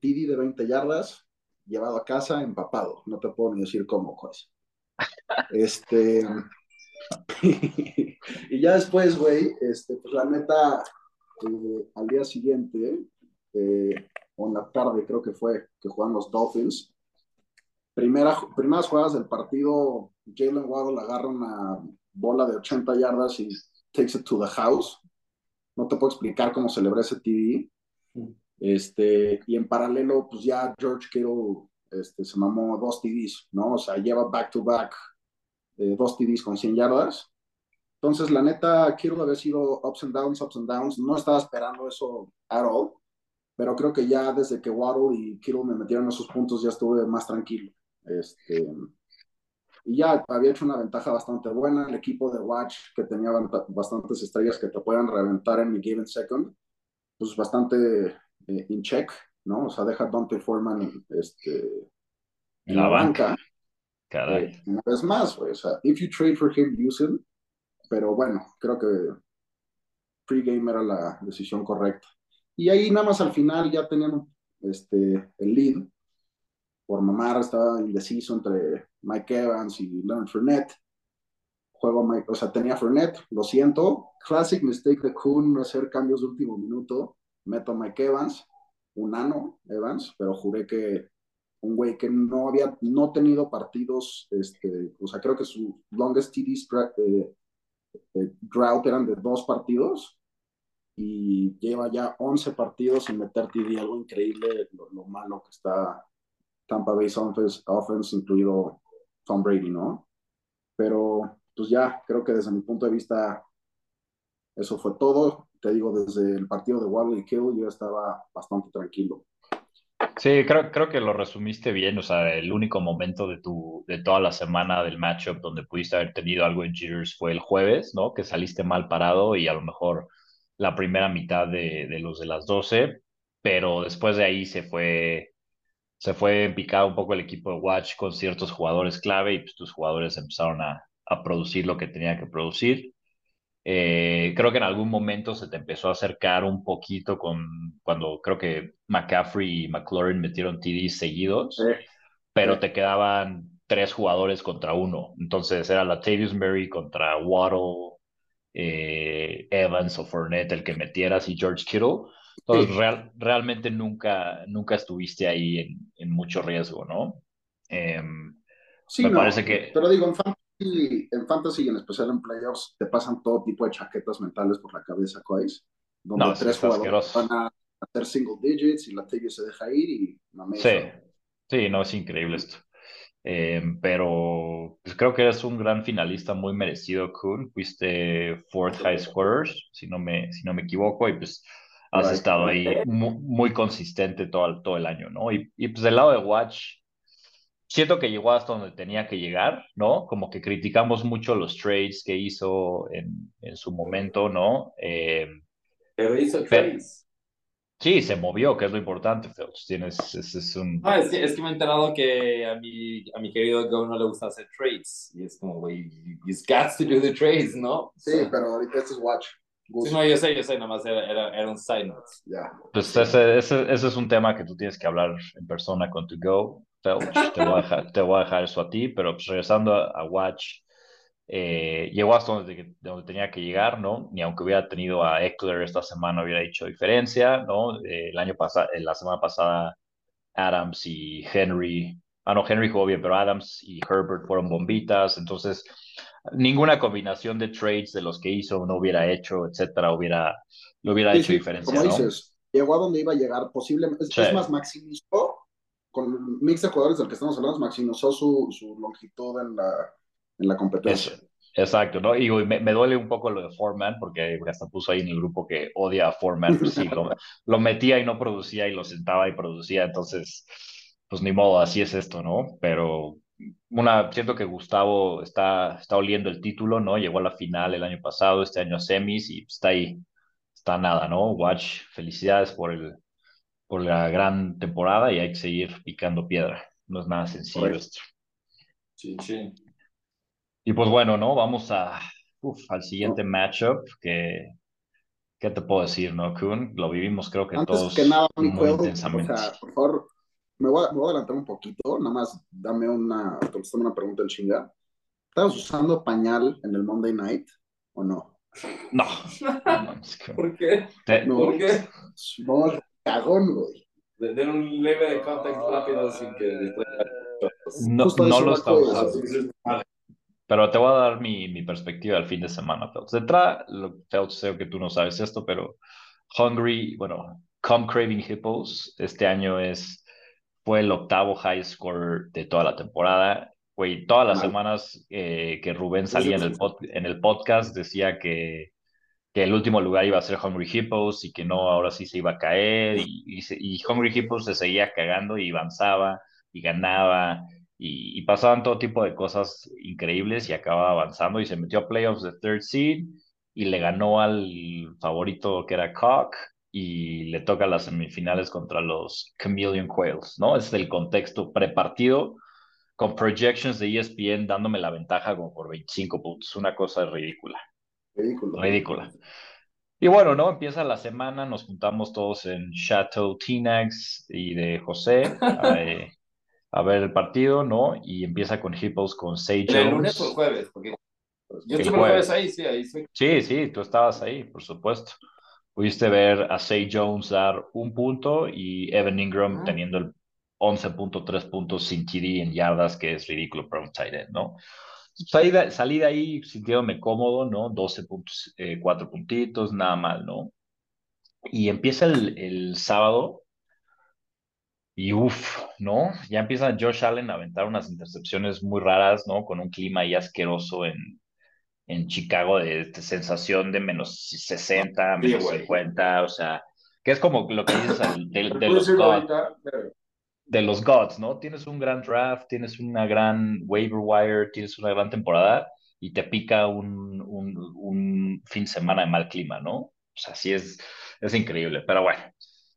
TD de 20 yardas, llevado a casa empapado, no te puedo ni decir cómo, pues. Este, y ya después, güey, este, pues la neta, eh, al día siguiente, eh, o en la tarde creo que fue, que juegan los Dolphins, primera, primeras jugadas del partido, Jalen Waddle agarra una bola de 80 yardas y takes it to the house. No te puedo explicar cómo celebré ese TV. Este, y en paralelo, pues ya George Kittle este, se mamó dos TDs, ¿no? O sea, lleva back to back eh, dos TDs con 100 yardas. Entonces, la neta, quiero haber sido ups and downs, ups and downs. No estaba esperando eso at all, pero creo que ya desde que Waddle y Kittle me metieron esos puntos ya estuve más tranquilo. Este, y ya había hecho una ventaja bastante buena. El equipo de Watch, que tenía bastantes estrellas que te puedan reventar en mi given second, pues bastante eh, in check, ¿no? O sea, deja a Dante Foreman este, en la, banca. Caray. Eh, una vez más, güey. O sea, if you trade for him, use him. Pero bueno, creo que pregame era la decisión correcta. Y ahí nada más al final ya tenían este, el lead. Por mamar estaba indeciso entre Mike Evans y Leonard Fournette. Juego Mike, o sea, tenía Fournette, lo siento. Classic mistake de Kuhn hacer cambios de último minuto. Meto Mike Evans, un nano Evans, pero juré que un güey que no había no tenido partidos, este, o sea, creo que su longest TD eh, eh, drought eran de dos partidos y lleva ya 11 partidos sin meter TD, algo increíble lo, malo que está Tampa Bay offense, offense, incluido Tom Brady, ¿no? Pero pues ya, creo que desde mi punto de vista eso fue todo. Te digo, desde el partido de Wally Kill yo estaba bastante tranquilo. Sí, creo, creo que lo resumiste bien, o sea, el único momento de tu, de toda la semana del matchup donde pudiste haber tenido algo en jitters fue el jueves, ¿no? Que saliste mal parado y a lo mejor la primera mitad de, de los de las 12, pero después de ahí se fue, se fue picado un poco el equipo de Watch con ciertos jugadores clave y pues tus jugadores empezaron a, a producir lo que tenía que producir. Eh, creo que en algún momento se te empezó a acercar un poquito con cuando creo que McCaffrey y McLaurin metieron TDs seguidos, pero te quedaban tres jugadores contra uno. Entonces era Latavius Murray contra Waddle, eh, Evans o Fournette el que metieras y George Kittle. Entonces realmente nunca, nunca estuviste ahí en, en mucho riesgo, ¿no? Em, sí, me parece que... Pero digo, en en fantasy y en especial en playoffs te pasan todo tipo de chaquetas mentales por la cabeza, ¿cois? Donde tres jugadores van a hacer single digits y la TV se deja ir y no me Sí, sí, no, es increíble esto. Eh, pero pues creo que eres un gran finalista muy merecido, Kun. Fuiste fourth high scorers, si no me, si no me equivoco, y pues has estado ahí muy, consistente todo, todo el año, ¿no? Y, y pues del lado de Watch, siento que llegó hasta donde tenía que llegar, ¿no? Como que criticamos mucho los trades que hizo en, en su momento, ¿no? Eh, pero hizo trades. sí, se movió, que es lo importante, Felch. Tienes, ese es un... Ah, es que, es que me he enterado que a mi, a mi querido Go no le gusta hacer trades. Y es como, güey, he's got to do the trades, ¿no? Sí, pero ahorita esto es watch. Sí, no, yo sé, yo sé, nada más era, era, era un side note. Yeah. Pues ese, ese, ese, es un tema que tú tienes que hablar en persona con tu Go. Te voy, a dejar, te voy a dejar eso a ti, pero pues regresando a, Watch, eh, llegó hasta donde, donde, tenía que llegar, ¿no? Ni aunque hubiera tenido a Eckler esta semana hubiera hecho diferencia, ¿no? Eh, el año pasado, la semana pasada, Adams y Henry, ah, no, Henry jugó bien, pero Adams y Herbert fueron bombitas, entonces ninguna combinación de trades de los que hizo no hubiera hecho, etcétera, hubiera, lo hubiera hecho diferencia, como dices, llegó a donde iba a llegar, posiblemente, es, más, maximizó con mix de jugadores del que estamos hablando, maximizó su, su longitud en la, en la competencia. exacto, ¿no? Y me, me, duele un poco lo de Foreman, porque hasta puso ahí en el grupo que odia a Foreman, pues sí, lo, lo, metía y no producía, y lo sentaba y producía, entonces, pues ni modo, así es esto, ¿no? Pero una, siento que Gustavo está, está oliendo el título, ¿no? Llegó a la final el año pasado, este año a semis, y está ahí, está nada, ¿no? Watch, felicidades por el, por la gran temporada y hay que seguir picando piedra. No es nada sencillo esto. Sí, sí. Y pues bueno, ¿no? Vamos a, al siguiente matchup que, ¿qué te puedo decir, no, Kun? Lo vivimos creo que Antes todos que nada, muy intensamente. por favor, me voy, a, me voy, a, adelantar un poquito, nada más dame una, una pregunta en chinga. ¿Estabas usando pañal en el Monday Night o no? No. ¿Por qué? ¿Por qué? Vamos cagón, güey. Den un leve de contexto rápido sin que No, no lo está usando. Pero te voy a dar mi, mi perspectiva al fin de semana, Felps. De entrada, sé que tú no sabes esto, pero Hungry, bueno, Come Craving Hippos, este año es, fue el octavo high score de toda la temporada. Güey, todas las semanas eh, que Rubén salía en el, en el podcast decía que que el último lugar iba a ser Hungry Hippos y que no, ahora sí se iba a caer y, y, Hungry Hippos se seguía cagando y avanzaba y ganaba y, y, pasaban todo tipo de cosas increíbles y acaba avanzando y se metió a playoffs de third seed y le ganó al favorito que era Cock y le toca las semifinales contra los Chameleon Quails, ¿no? Es el contexto prepartido con projections de ESPN dándome la ventaja como por 25 puntos, una cosa ridícula. Ridícula. Ridícula. Y bueno, ¿no? Empieza la semana, nos juntamos todos en Chateau Tinax y de José a, eh, a, ver el partido, ¿no? Y empieza con Hippos con Sage ¿El lunes o el jueves? Porque yo estuve el jueves ahí, sí, ahí sí. Sí, sí, tú estabas ahí, por supuesto. Pudiste ver a Say Jones dar un punto y Evan Ingram ah. teniendo el 11.3 puntos sin TD en yardas, que es ridículo para un tight end, ¿no? Salí de, salí de ahí sintiéndome cómodo, ¿no? 12 puntos, eh, 4 puntitos, nada mal, ¿no? Y empieza el, el sábado y uff, ¿no? Ya empieza Josh Allen a aventar unas intercepciones muy raras, ¿no? Con un clima ahí asqueroso en, en Chicago de, sensación de menos 60, menos 50, o sea, que es como lo que dices de, de los de los gods, ¿no? Tienes un gran draft, tienes una gran waiver wire, tienes una gran temporada y te pica un, un, fin de semana de mal clima, ¿no? O sea, sí es, es increíble, pero bueno.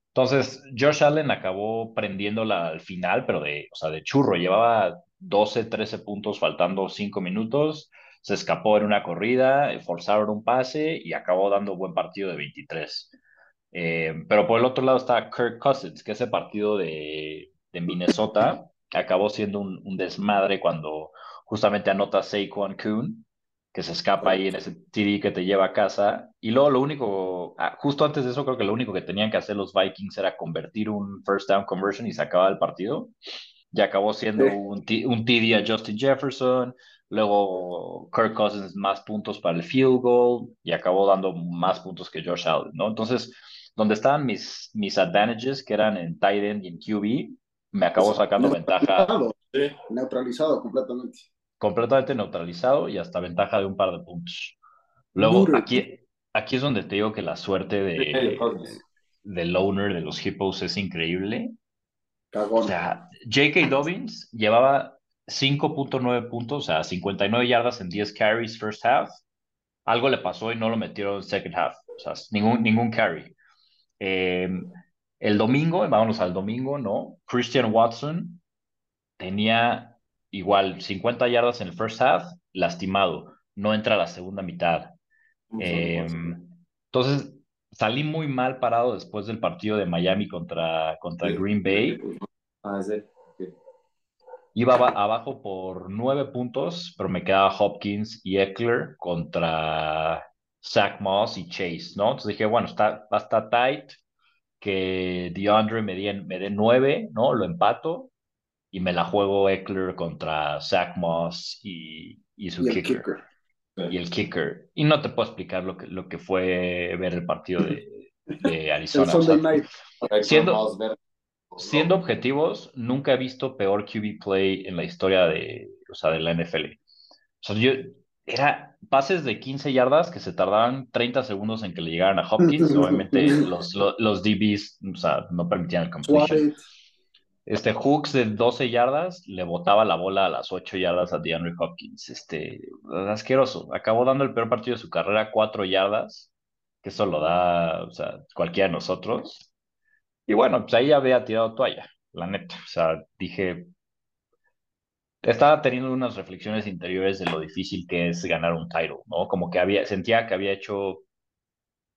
Entonces, Josh Allen acabó prendiéndola al final, pero de, o sea, de churro, llevaba 12, 13 puntos faltando 5 minutos, se escapó en una corrida, forzaron un pase y acabó dando buen partido de 23. Eh, pero por el otro lado está Kirk Cousins, que ese partido de, de Minnesota acabó siendo un, un, desmadre cuando justamente anota Saquon Coon, que se escapa ahí en ese TD que te lleva a casa. Y luego lo único, ah, justo antes de eso, creo que lo único que tenían que hacer los Vikings era convertir un first down conversion y se acababa el partido. Y acabó siendo un, un TD a Justin Jefferson, luego Kirk Cousins más puntos para el field goal y acabó dando más puntos que Josh Allen, ¿no? Entonces, donde estaban mis, mis advantages, que eran en tight end y en QB, me acabó sacando ventaja. Neutralizado completamente. Completamente neutralizado y hasta ventaja de un par de puntos. Luego, aquí, aquí es donde te digo que la suerte de, de loner de los hippos es increíble. O sea, J.K. Dobbins llevaba 5.9 puntos, o sea, 59 yardas en 10 carries first half. Algo le pasó y no lo metieron second half. O sea, ningún, ningún carry. Eh, el domingo, vámonos al domingo, ¿no? Christian Watson tenía igual 50 yardas en el first half, lastimado, no entra a la segunda mitad. Em, entonces, salí muy mal parado después del partido de Miami contra, contra Green Bay. Ah, sí. Iba abajo por nueve puntos, pero me quedaba Hopkins y Eckler contra Zach Moss y Chase, ¿no? Entonces dije, bueno, está, va a estar tight, que DeAndre me dé me nueve, ¿no? Lo empato y me la juego Eckler contra Zach Moss y, y su kicker. Y el kicker. Y no te puedo explicar lo que, lo que fue ver el partido de, de Arizona. siendo, siendo objetivos, nunca he visto peor QB play en la historia de, o sea, de la NFL. O sea, yo, era pases de 15 yardas que se tardaban 30 segundos en que le llegaran a Hopkins. Obviamente los, los, DBs o sea, no permitían el completion. Este Hooks de 12 yardas le botaba la bola a las 8 yardas a DeAndre Hopkins. Este, asqueroso. Acabó dando el peor partido de su carrera, 4 yardas, que eso lo da o sea, cualquiera de nosotros. Y bueno, pues ahí había tirado toalla, la neta. O sea, dije, estaba teniendo unas reflexiones interiores de lo difícil que es ganar un title, ¿no? Como que había, sentía que había hecho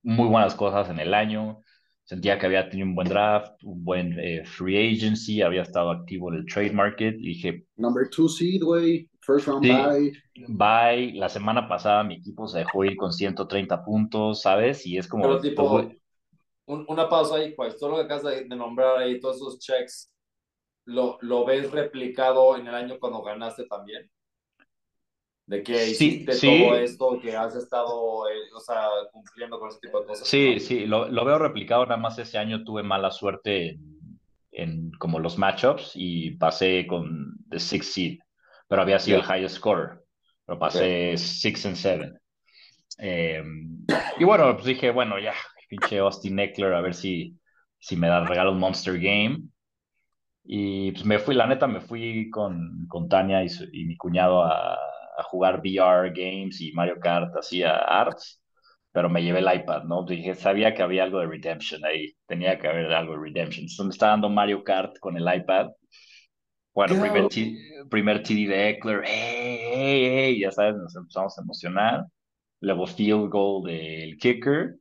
muy buenas cosas en el año, sentía que había tenido un buen draft, un buen eh, free agency, había estado activo en el trade market, y dije... Number two seed, güey, first round sí, bye. Bye, la semana pasada mi equipo se dejó ir con 130 puntos, ¿sabes? Y es como... Pero tipo, un, una pausa ahí, pues, todo lo que acabas de nombrar ahí, todos esos checks, lo, lo ves replicado en el año cuando ganaste también? De que hiciste todo esto, que has estado, eh, o sea, cumpliendo con ese tipo de cosas. Sí, sí, lo, lo, veo replicado. Nada más ese año tuve mala suerte en, en como los matchups y pasé con the six seed, pero había sido el highest score, pero pasé six and seven. Eh, y bueno, pues dije, bueno, ya, pinche Austin Eckler, a ver si, si me da regalo un Monster Game. Y pues me fui, la neta, me fui con, con Tania y, y mi cuñado a, a, jugar VR games y Mario Kart, así a Arts, pero me llevé el iPad, ¿no? Dije, sabía que había algo de Redemption ahí, tenía que haber algo de Redemption. Entonces me estaba dando Mario Kart con el iPad. Bueno, primer, primer TD de Eckler, hey, hey, hey, ya sabes, nos empezamos a emocionar. Luego field goal del kicker.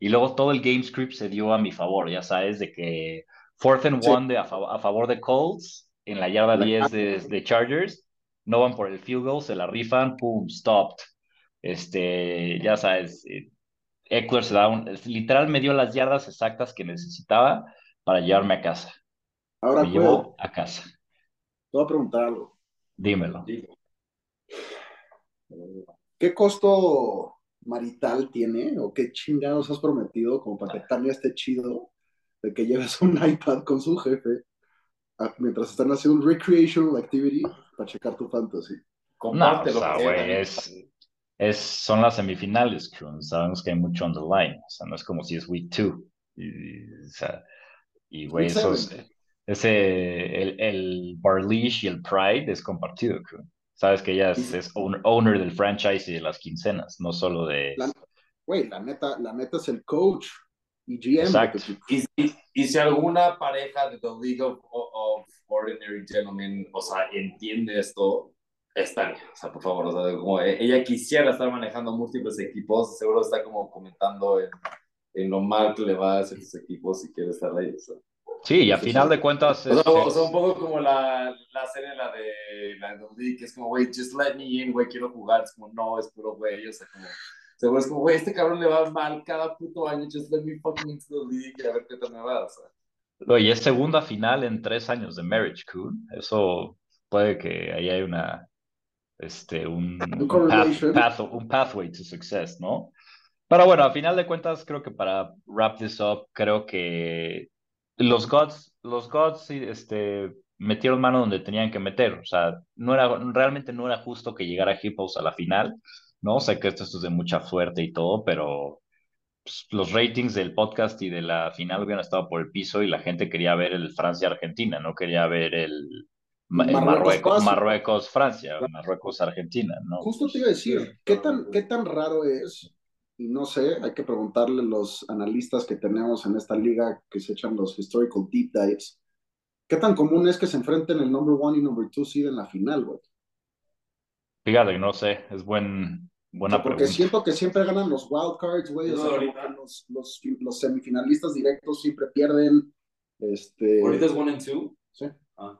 Y luego todo el game script se dio a mi favor, ya sabes, de que fourth and one de, a, favor de Colts, en la yarda 10 de, Chargers, no van por el field goal, se la rifan, pum, stopped. Este, ya sabes, eh, Eckler se da un, literal me dio las yardas exactas que necesitaba para llevarme a casa. Ahora me llevó a casa. Te voy a preguntar algo. Dímelo. ¿Qué costo marital tiene o qué chingados has prometido como para que cambie este chido de que lleves un iPad con su jefe mientras están haciendo un recreational activity para checar tu fantasy? No, o sea, güey, es, es, son las semifinales, sabemos que hay mucho on the line, o sea, no es como si es week two. Y, o sea, y güey, eso es, ese, el, el Barlish y el Pride es compartido, Sabes que ella es, owner, del franchise y de las quincenas, no solo de... Güey, la, neta, la neta es el coach y GM. Exacto. Y, si alguna pareja de The League of, Ordinary Gentlemen, o sea, entiende esto, está O sea, por favor, o sea, como ella quisiera estar manejando múltiples equipos, seguro está como comentando en, en lo mal que le va a hacer sus equipos si quiere estar ahí. O sea. Sí, y a final de cuentas. O sea, un poco como la, la serie, la de la de que es como, güey, just let me in, güey, quiero jugar. Es como, no, es puro güey. O sea, como, seguro es como, güey, este cabrón le va mal cada puto año, just let me fucking into the league y a ver qué tal me va. O sea. y es segunda final en tres años de Marriage Coon. Eso puede que ahí hay una. Este, un, un, path, un pathway to success, ¿no? Pero bueno, a final de cuentas, creo que para wrap this up, creo que los Gods, los Gods este, metieron mano donde tenían que meter. O sea, no era, realmente no era justo que llegara Hippos a la final, ¿no? Sé que esto, es de mucha suerte y todo, pero pues, los ratings del podcast y de la final hubieran estado por el piso y la gente quería ver el Francia-Argentina, no quería ver el, Marruecos, Marruecos, Francia, Marruecos, Argentina, ¿no? Justo te iba a decir, ¿qué tan, qué tan raro es y no sé, hay que preguntarle a los analistas que tenemos en esta liga que se echan los historical deep dives, ¿qué tan común es que se enfrenten el number one y number two seed en la final, güey? Fíjate, no sé, es buen, buena pregunta. Porque siento que siempre ganan los wild cards, güey, o sea, los, los, los, semifinalistas directos siempre pierden. Este... ¿Ahorita es one and two? Sí. Ah.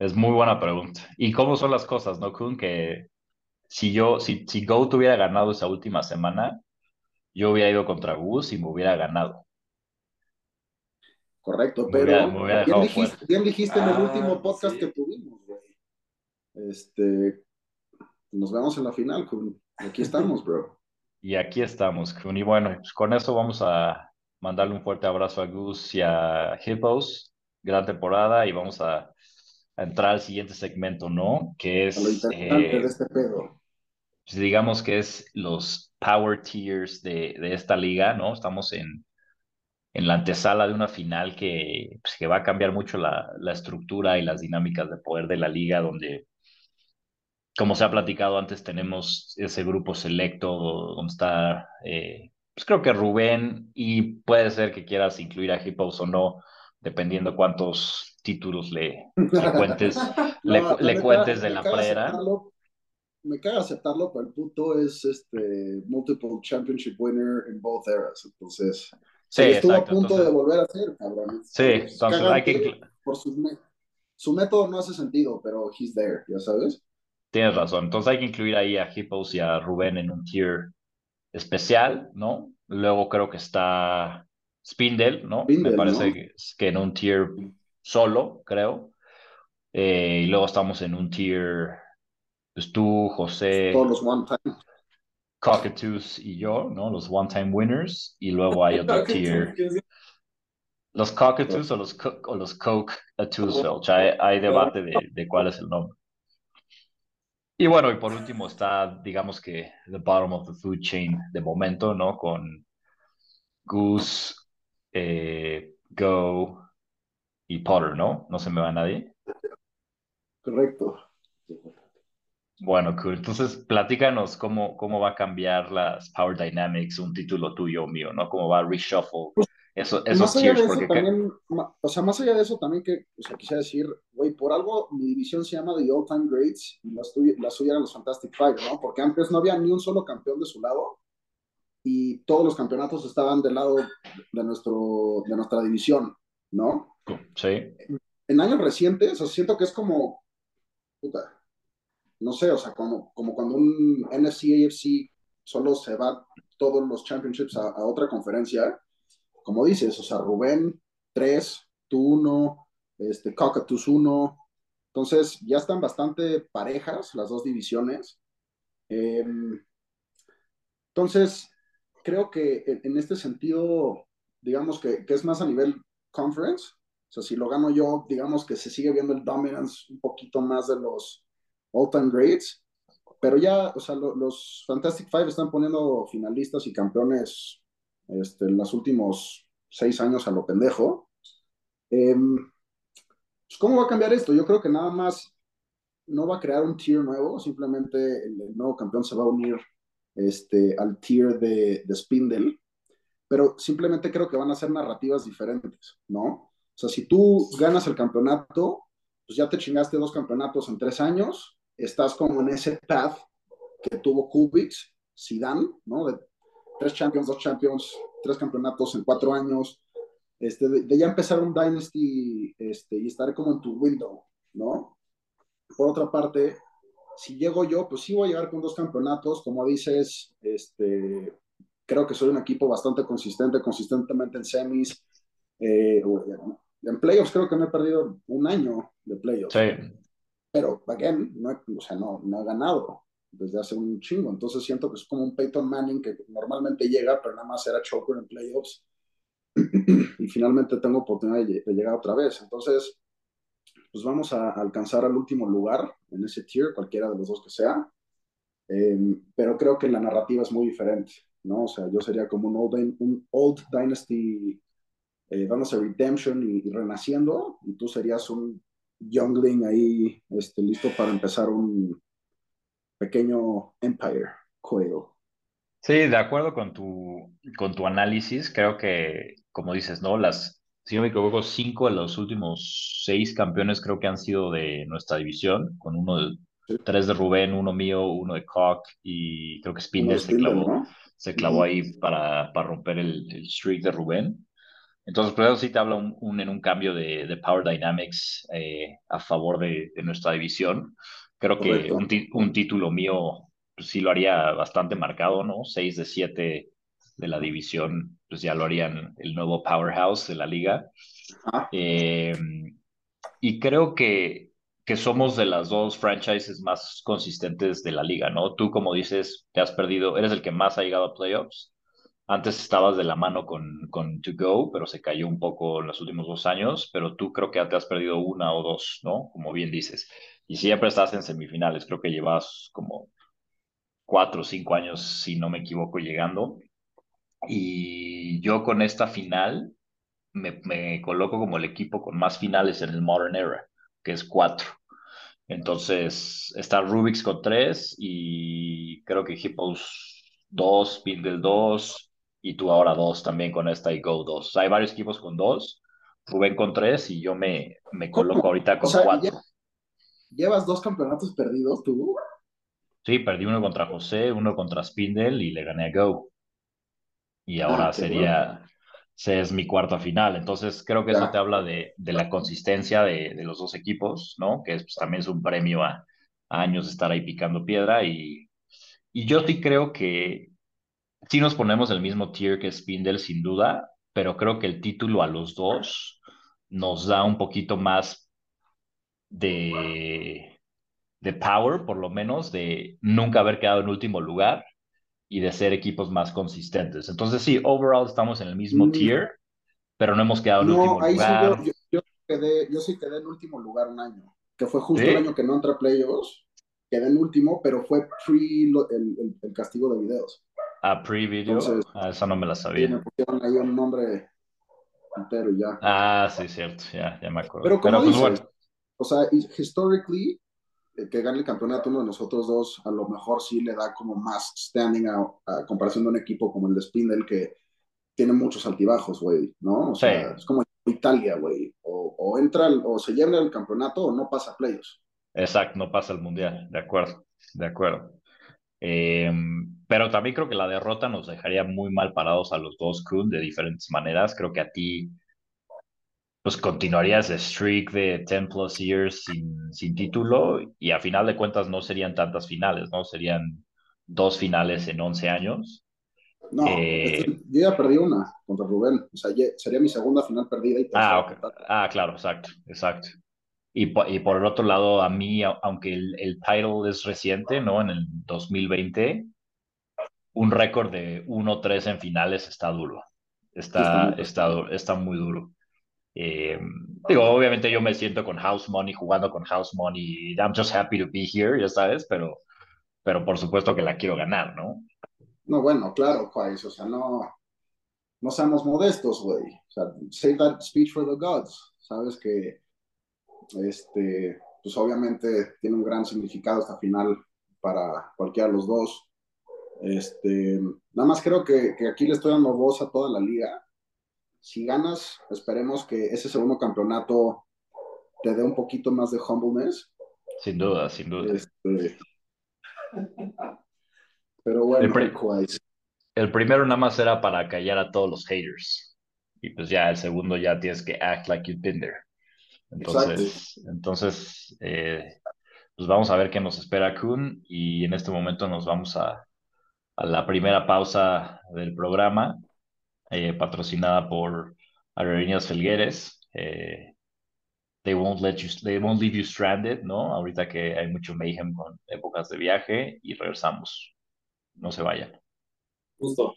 Es muy buena pregunta. ¿Y cómo son las cosas, no, Kun? Que si yo, si, si Go hubiera ganado esa última semana, yo hubiera ido contra Gus y me hubiera ganado. Correcto, pero bien, dijiste, en el ah, último podcast que tuvimos, güey. Este, nos vemos en la final, Kun. Aquí estamos, bro. y aquí estamos, Kun. Y bueno, pues con eso vamos a mandarle un fuerte abrazo a Gus y a Hippos. Gran temporada y vamos a, entrar al siguiente segmento, ¿no? Que es... Lo eh, de este pedo. Pues digamos que es los power tiers de, de esta liga, ¿no? Estamos en, en la antesala de una final que, pues, que va a cambiar mucho la, la, estructura y las dinámicas de poder de la liga, donde, como se ha platicado antes, tenemos ese grupo selecto donde está, eh, pues creo que Rubén, y puede ser que quieras incluir a Hippos o no, dependiendo cuántos títulos le, le cuentes, le, cuentes de la prera me caga aceptarlo, pero el puto es este multiple championship winner en both eras. Entonces, sí, estuvo a punto de volver a ser, cabrón. Sí, entonces hay que. Por su, método no hace sentido, pero he's there, ya sabes. Tienes razón. Entonces hay que incluir ahí a Hippos y a Rubén en un tier especial, ¿no? Luego creo que está Spindle, ¿no? Me parece que, en un tier solo, creo. Eh, y luego estamos en un tier pues tú, José. Todos los one time. Cockatoos y yo, ¿no? Los one time winners. Y luego hay otro tier. Los Cockatoos o los, o los Coke Hay, hay debate de, de cuál es el nombre. Y bueno, y por último está, digamos que, the bottom of the food chain de momento, ¿no? Con Goose, eh, Go y Potter, ¿no? No se me va nadie. Correcto. Bueno, cool. Entonces, platícanos cómo, cómo va a cambiar las Power Dynamics, un título tuyo o mío, ¿no? Cómo va a reshuffle Eso, Más esos allá de eso porque también, o sea, más allá de eso también que, o sea, quisiera decir, güey, por algo mi división se llama The All Time Greats y la, suya- la suya eran los Fantastic Five, ¿no? Porque antes no había ni un solo campeón de su lado y todos los campeonatos estaban del lado de, nuestro, de nuestra división, ¿no? sí, En años recientes, o sea, siento que es como, puta, no sé, o sea, como, como cuando un NFC, AFC solo se va todos los championships a, a otra conferencia, como dices, o sea, Rubén 3, tú 1, este, Cockatus 1, entonces ya están bastante parejas las dos divisiones. Eh, entonces, creo que en, en este sentido, digamos que, que, es más a nivel conference, o sea, si lo gano yo, digamos que se sigue viendo el dominance un poquito más de los all-time greats, pero ya, o sea, lo, los Fantastic Five están poniendo finalistas y campeones este, en los últimos seis años a lo pendejo. Eh, ¿Cómo va a cambiar esto? Yo creo que nada más no va a crear un tier nuevo, simplemente el, el nuevo campeón se va a unir este, al tier de, de Spindle, pero simplemente creo que van a ser narrativas diferentes, ¿no? O sea, si tú ganas el campeonato, pues ya te chingaste dos campeonatos en tres años, estás como en ese path que tuvo Kubix, Zidane, ¿no? De tres champions, dos champions, tres campeonatos en cuatro años, este, de, de ya empezar un dynasty este, y estar como en tu window, ¿no? Por otra parte, si llego yo, pues sí voy a llegar con dos campeonatos, como dices, este, creo que soy un equipo bastante consistente, consistentemente en semis, eh, en playoffs creo que me he perdido un año de playoffs. Sí. Pero, again, no he, o sea, no, no he ganado desde hace un chingo. Entonces siento que es como un Peyton Manning que normalmente llega, pero nada más era choker en playoffs. y finalmente tengo oportunidad de, de, llegar otra vez. Entonces, pues vamos a alcanzar al último lugar en ese tier, cualquiera de los dos que sea. Eh, pero creo que la narrativa es muy diferente, ¿no? O sea, yo sería como un Old, un old Dynasty, eh, a Redemption y, y, renaciendo, y tú serías un youngling ahí, este, listo para empezar un pequeño empire, Quail. Sí, de acuerdo con tu, con tu análisis, creo que, como dices, ¿no? Las, si no me equivoco, cinco de los últimos seis campeones creo que han sido de nuestra división, con uno de, sí. tres de Rubén, uno mío, uno de Cock y creo que Spindle, se clavó, ¿no? se clavó ahí para, para romper el, el, streak de Rubén. Entonces, por eso sí te habla un, un, en un cambio de, de Power Dynamics eh, a favor de, de, nuestra división. Creo Correcto. que un, un, título mío pues, sí lo haría bastante marcado, ¿no? Seis de siete de la división, pues ya lo harían el nuevo powerhouse de la liga. Ah. Eh, y creo que, que somos de las dos franchises más consistentes de la liga, ¿no? Tú, como dices, te has perdido, eres el que más ha llegado a playoffs. Antes estabas de la mano con, con To Go, pero se cayó un poco en los últimos dos años, pero tú creo que te has perdido una o dos, ¿no? Como bien dices. Y siempre estás en semifinales, creo que llevas como cuatro o cinco años, si no me equivoco, llegando. Y yo con esta final me, me, coloco como el equipo con más finales en el Modern Era, que es cuatro. Entonces está Rubik's con tres y creo que Hippos dos, Pindle dos y tú ahora dos también con esta y Go dos. O sea, hay varios equipos con dos, Rubén con tres y yo me, me coloco ahorita con o sea, cuatro. ¿Llevas dos campeonatos perdidos tú? Sí, perdí uno contra José, uno contra Spindle y le gané a Go. Y ahora ah, sería, bueno. es mi cuarta final. Entonces creo que ya. eso te habla de, de la consistencia de, de, los dos equipos, ¿no? Que es, pues, también es un premio a, a, años de estar ahí picando piedra. Y, y yo sí creo que sí nos ponemos el mismo tier que Spindle, sin duda, pero creo que el título a los dos nos da un poquito más de de power, por lo menos, de nunca haber quedado en último lugar y de ser equipos más consistentes. Entonces, sí, overall estamos en el mismo mm. tier, pero no hemos quedado en no, último ahí lugar. Sí yo, yo, quedé, yo sí quedé en último lugar un año, que fue justo ¿Sí? el año que no entré a playoffs. Quedé en último, pero fue pre el, el, el castigo de videos. Ah, pre-video. Ah, esa no me la sabía. Sí, me pusieron ahí un nombre entero ya. Ah, sí, cierto, ya, ya me acuerdo. Pero como pues, o sea, históricamente eh, que gane el campeonato uno de nosotros dos, a lo mejor sí le da como más standing a, comparación de un equipo como el de Spindle que tiene muchos altibajos, güey, ¿no? O sea, es como Italia, güey. O, o, entra, o se lleva el campeonato o no pasa a playoffs. Exacto, no pasa al mundial, de acuerdo, de acuerdo. Em, pero también creo que la derrota nos dejaría muy mal parados a los dos, Kun, de diferentes maneras. Creo que a ti, pues continuarías el streak de 10 plus years sin, sin título y a final de cuentas no serían tantas finales, ¿no? Serían dos finales en 11 años. No, eh, yo ya perdí una contra Rubén. O sea, sería mi segunda final perdida. Y ah, ah, claro, exacto, exacto. Y, y, por el otro lado, a mí, aunque el, el title es reciente, ¿no? En el 2020, un récord de 1-3 en finales está duro. Está, está, está, muy duro. Eh, digo, obviamente yo me siento con house money, jugando con house money. I'm just happy to be here, ya sabes, pero, pero por supuesto que la quiero ganar, ¿no? No, bueno, claro, Juárez, o sea, no, no seamos modestos, güey. O sea, save that speech for the gods. Sabes que este, pues obviamente tiene un gran significado esta final para cualquiera de los dos. Este, nada más creo que, aquí le estoy dando voz a toda la liga. Si ganas, esperemos que ese segundo campeonato te dé un poquito más de humbleness. Sin duda, sin duda. Este, pero bueno, el, el, primero nada más era para callar a todos los haters. Y pues ya el segundo ya tienes que act like you've been there. Entonces, entonces eh, pues vamos a ver qué nos espera Kun y en este momento nos vamos a, a la primera pausa del programa, eh, patrocinada por Aerolíneas Felgueres. Eh, they won't let you, they won't leave you stranded, ¿no? Ahorita que hay mucho mayhem con épocas de viaje y regresamos. No se vayan. Justo.